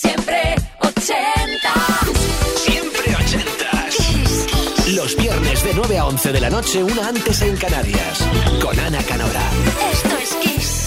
Siempre ochentas. Siempre ochentas. Los viernes de 9 a 11 de la noche, una antes en Canarias. Con Ana Canora. Esto es Kiss.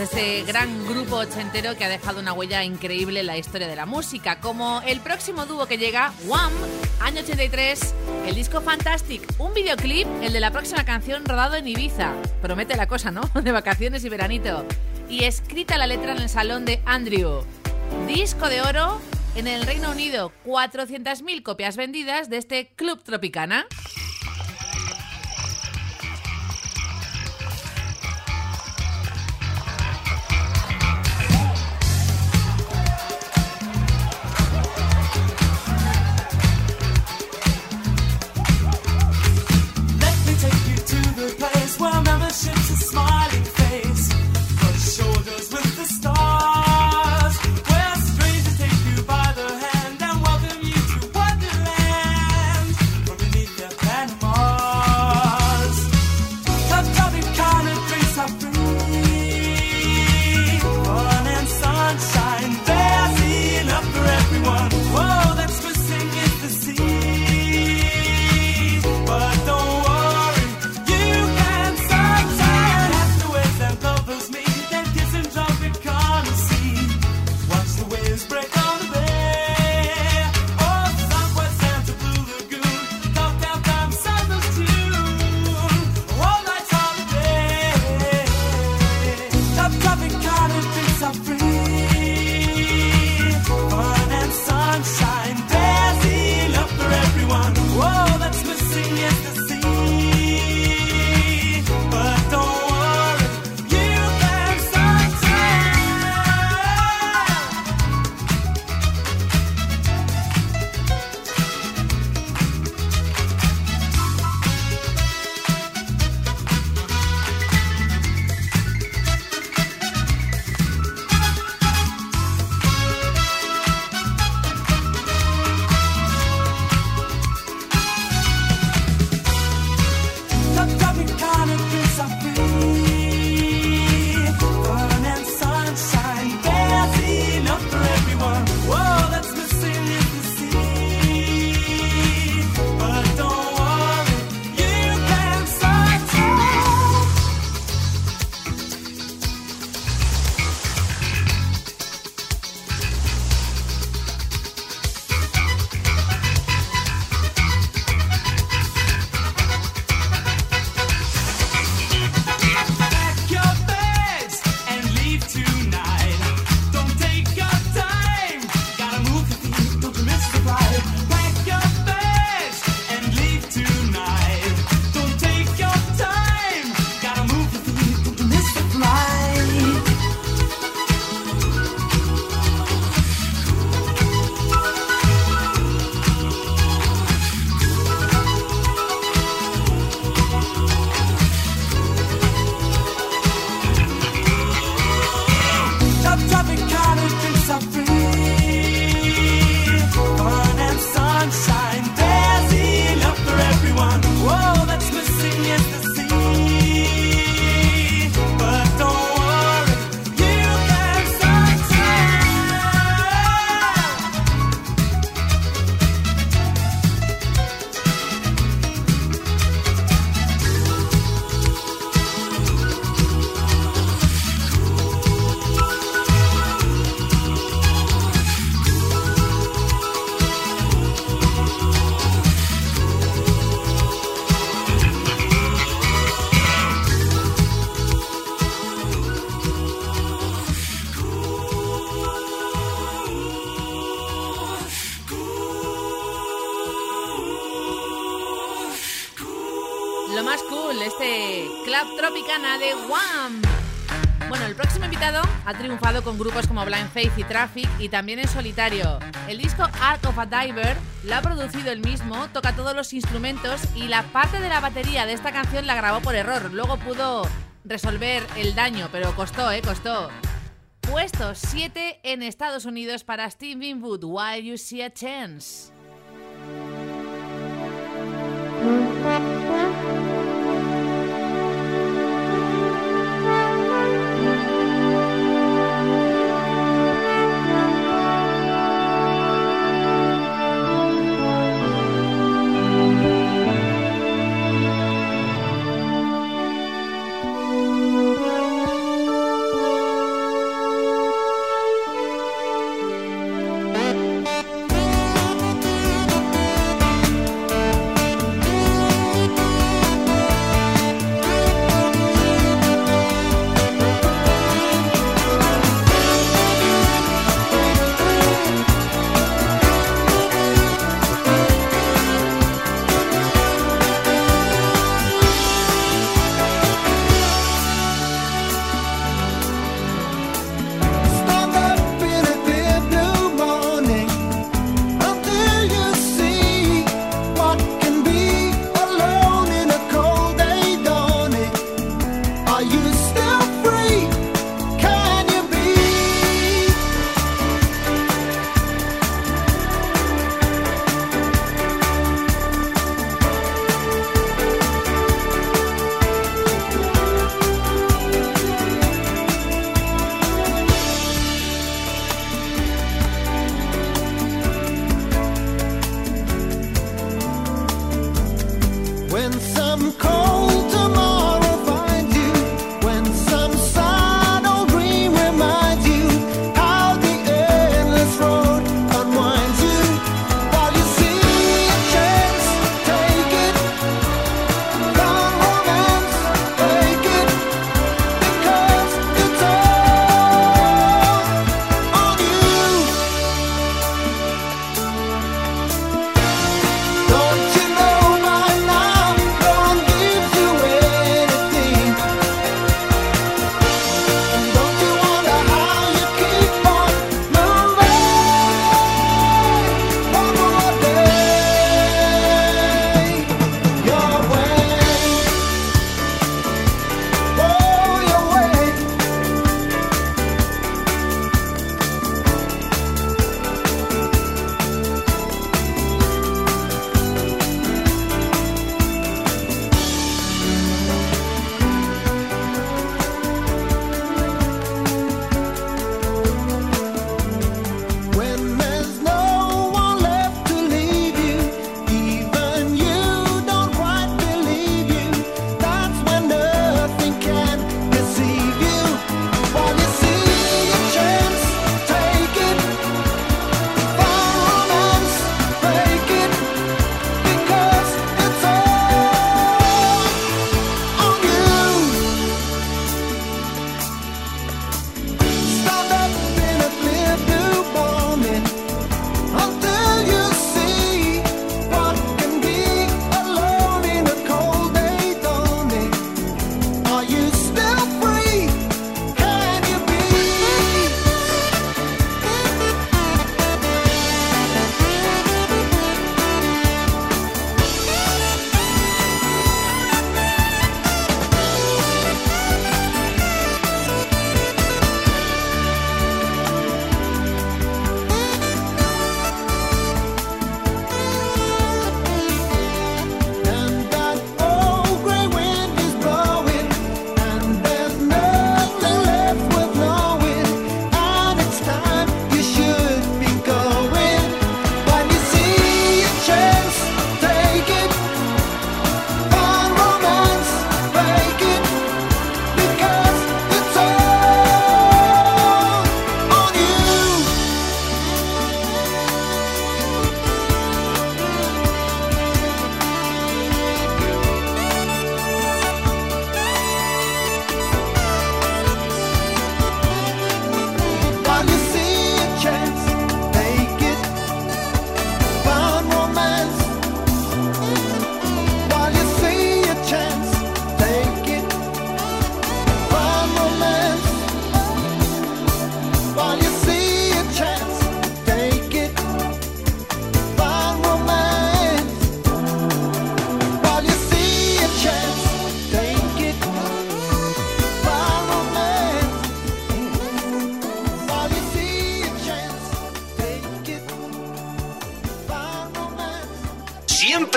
este gran grupo ochentero que ha dejado una huella increíble en la historia de la música, como el próximo dúo que llega, Wham, año 83, el disco Fantastic, un videoclip, el de la próxima canción rodado en Ibiza, promete la cosa, ¿no? De vacaciones y veranito, y escrita la letra en el salón de Andrew, disco de oro en el Reino Unido, 400.000 copias vendidas de este Club Tropicana. De Wham. Bueno, el próximo invitado ha triunfado con grupos como Blind Faith y Traffic y también en solitario. El disco Art of a Diver lo ha producido él mismo, toca todos los instrumentos y la parte de la batería de esta canción la grabó por error. Luego pudo resolver el daño, pero costó, ¿eh? Costó. Puesto 7 en Estados Unidos para Steve Winwood, While You See a Chance.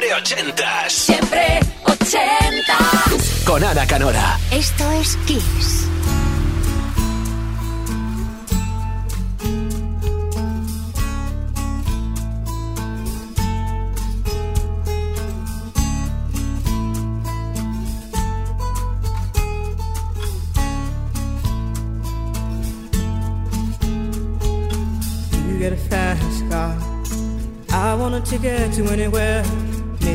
De ochentas. Siempre ochentas. Con Ana Canora. Esto es Kiss. You get a fast car. I want a ticket to anywhere.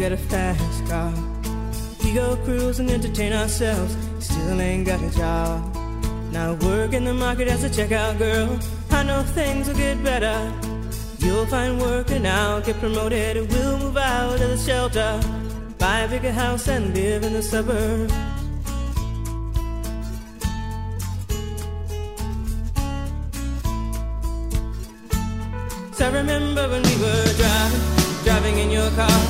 Got a fast car. We go cruise and entertain ourselves. Still ain't got a job. Now work in the market as a checkout girl. I know things will get better. You'll find work and I'll get promoted. We'll move out of the shelter, buy a bigger house and live in the suburbs. I remember when we were driving, driving in your car.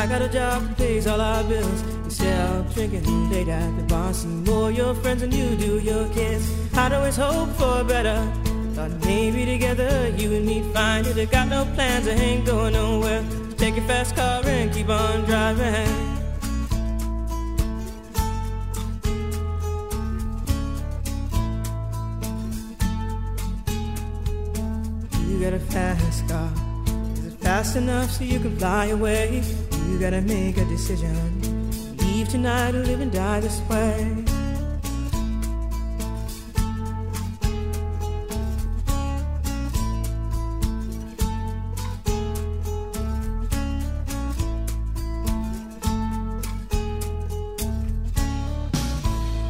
I got a job that pays all our bills. Instead of drinking late at the bar, see more your friends than you do your kids. I'd always hope for better. Thought maybe together you and me find it. I got no plans, I ain't going nowhere. Take your fast car and keep on driving. You got a fast car. Is it fast enough so you can fly away? You gotta make a decision. Leave tonight or live and die this way.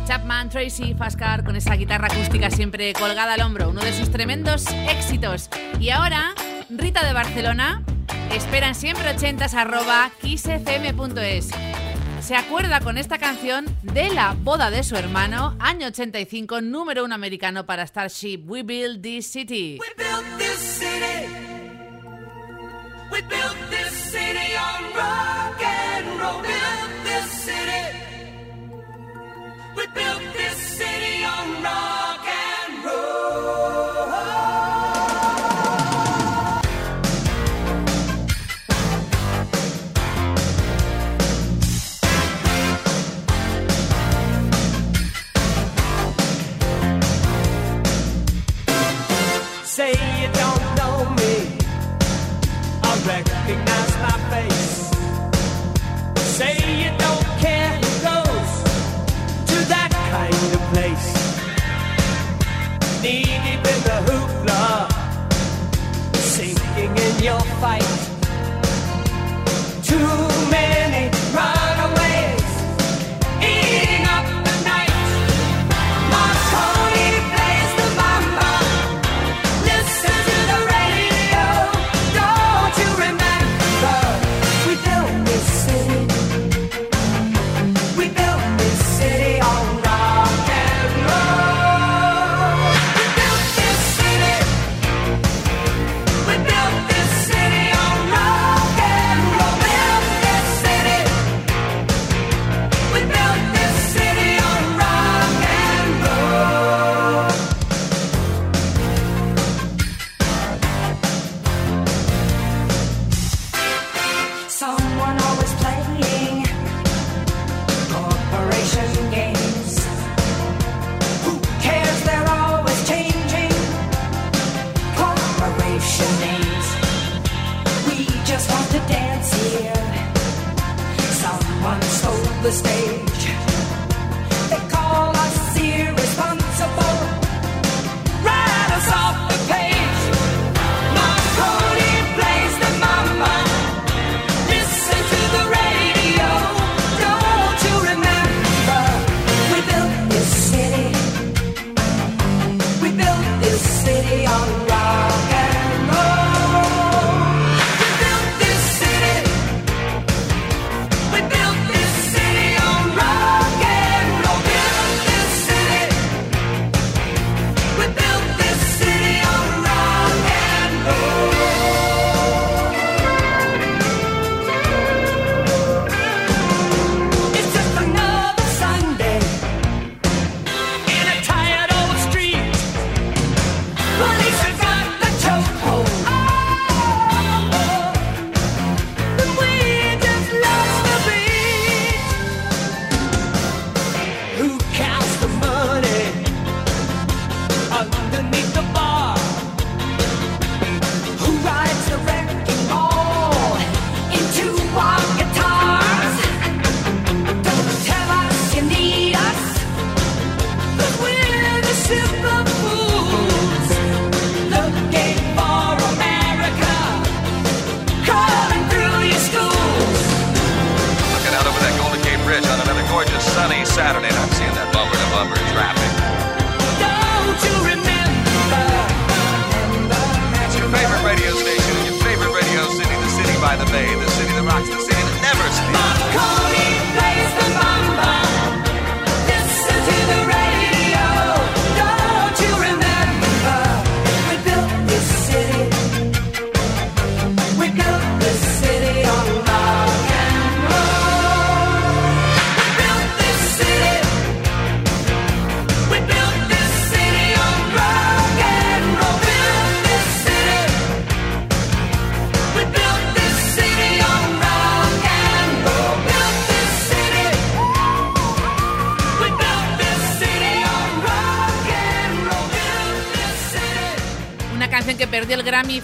Chapman, Tracy, Fascar con esa guitarra acústica siempre colgada al hombro, uno de sus tremendos éxitos. Y ahora, Rita de Barcelona, esperan siempre ochentas arroba kissfm.es. Se acuerda con esta canción de la boda de su hermano, año 85, número uno americano para Starship, We Build This City. We built this city. We built this city on rock and roll. Built this city. We built this city on rock. knee deep in the hoopla, sinking in your fight. Too many.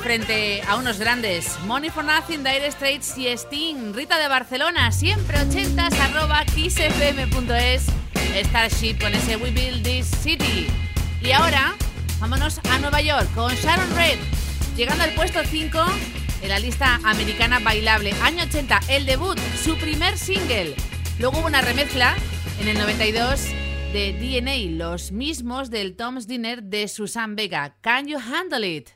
frente a unos grandes. Money for Nothing, Dire Straits y Sting. Rita de Barcelona, siempre 80s, arroba kissfm.es. Starship con ese We Build This City. Y ahora, vámonos a Nueva York con Sharon Red. Llegando al puesto 5 en la lista americana bailable. Año 80, el debut, su primer single. Luego hubo una remezcla en el 92 de DNA, los mismos del Tom's Dinner de Susan Vega. Can you handle it?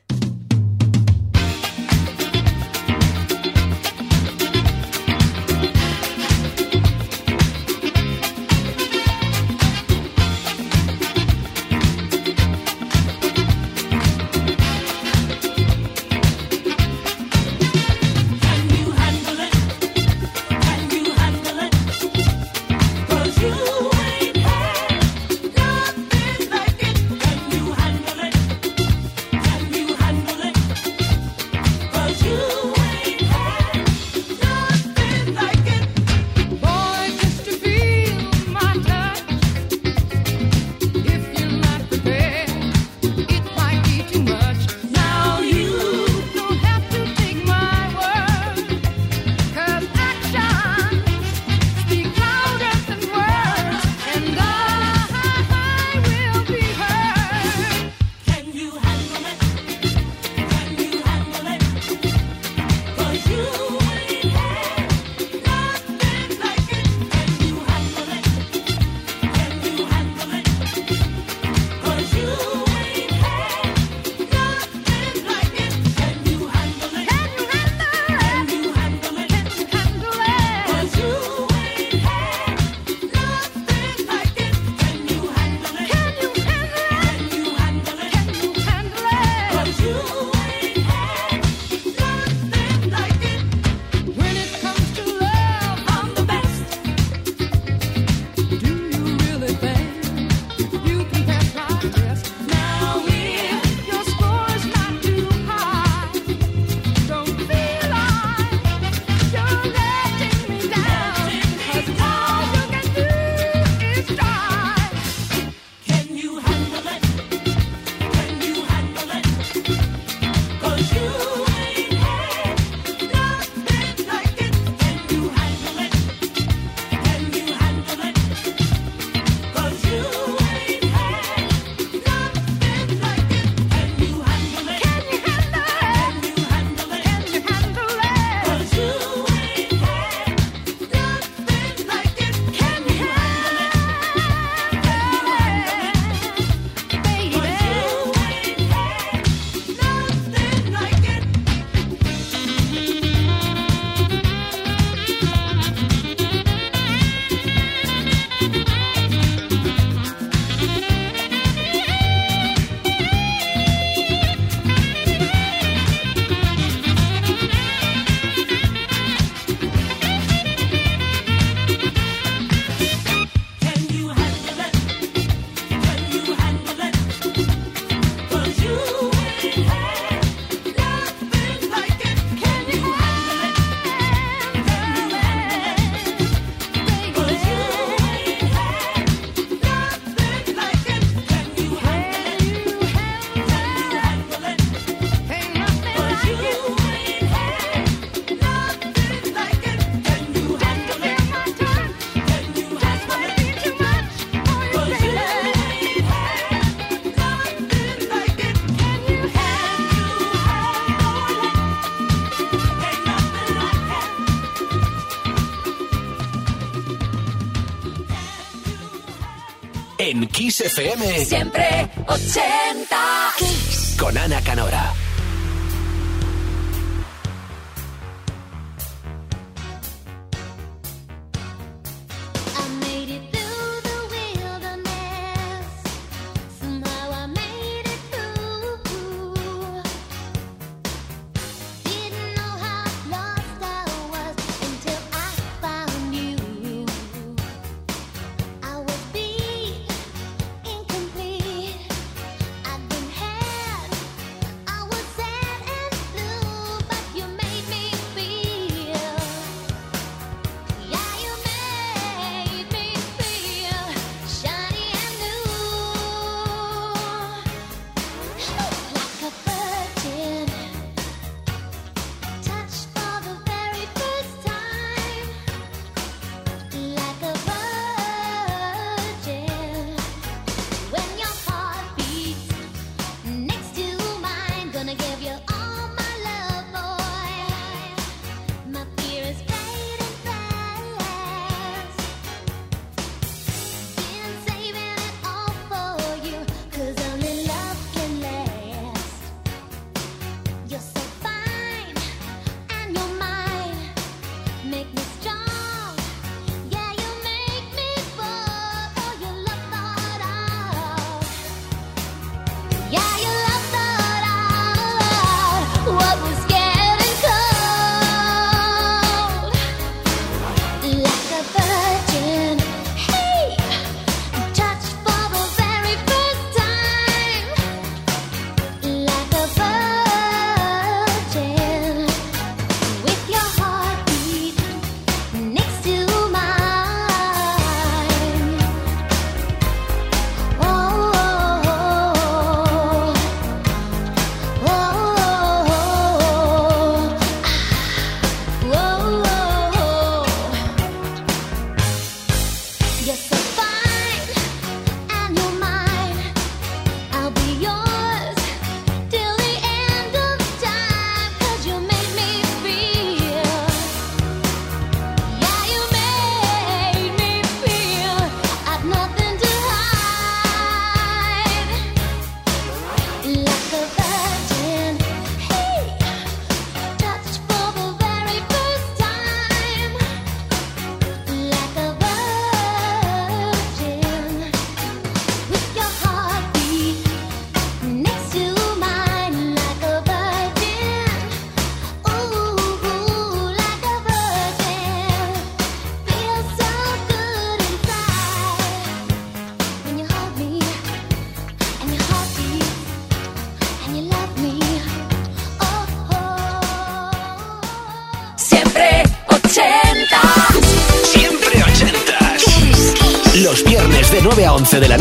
Kiss FM. Siempre 80 Kiss. Con Ana Canora.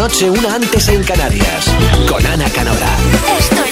noche, una antes en Canarias, con Ana Canora.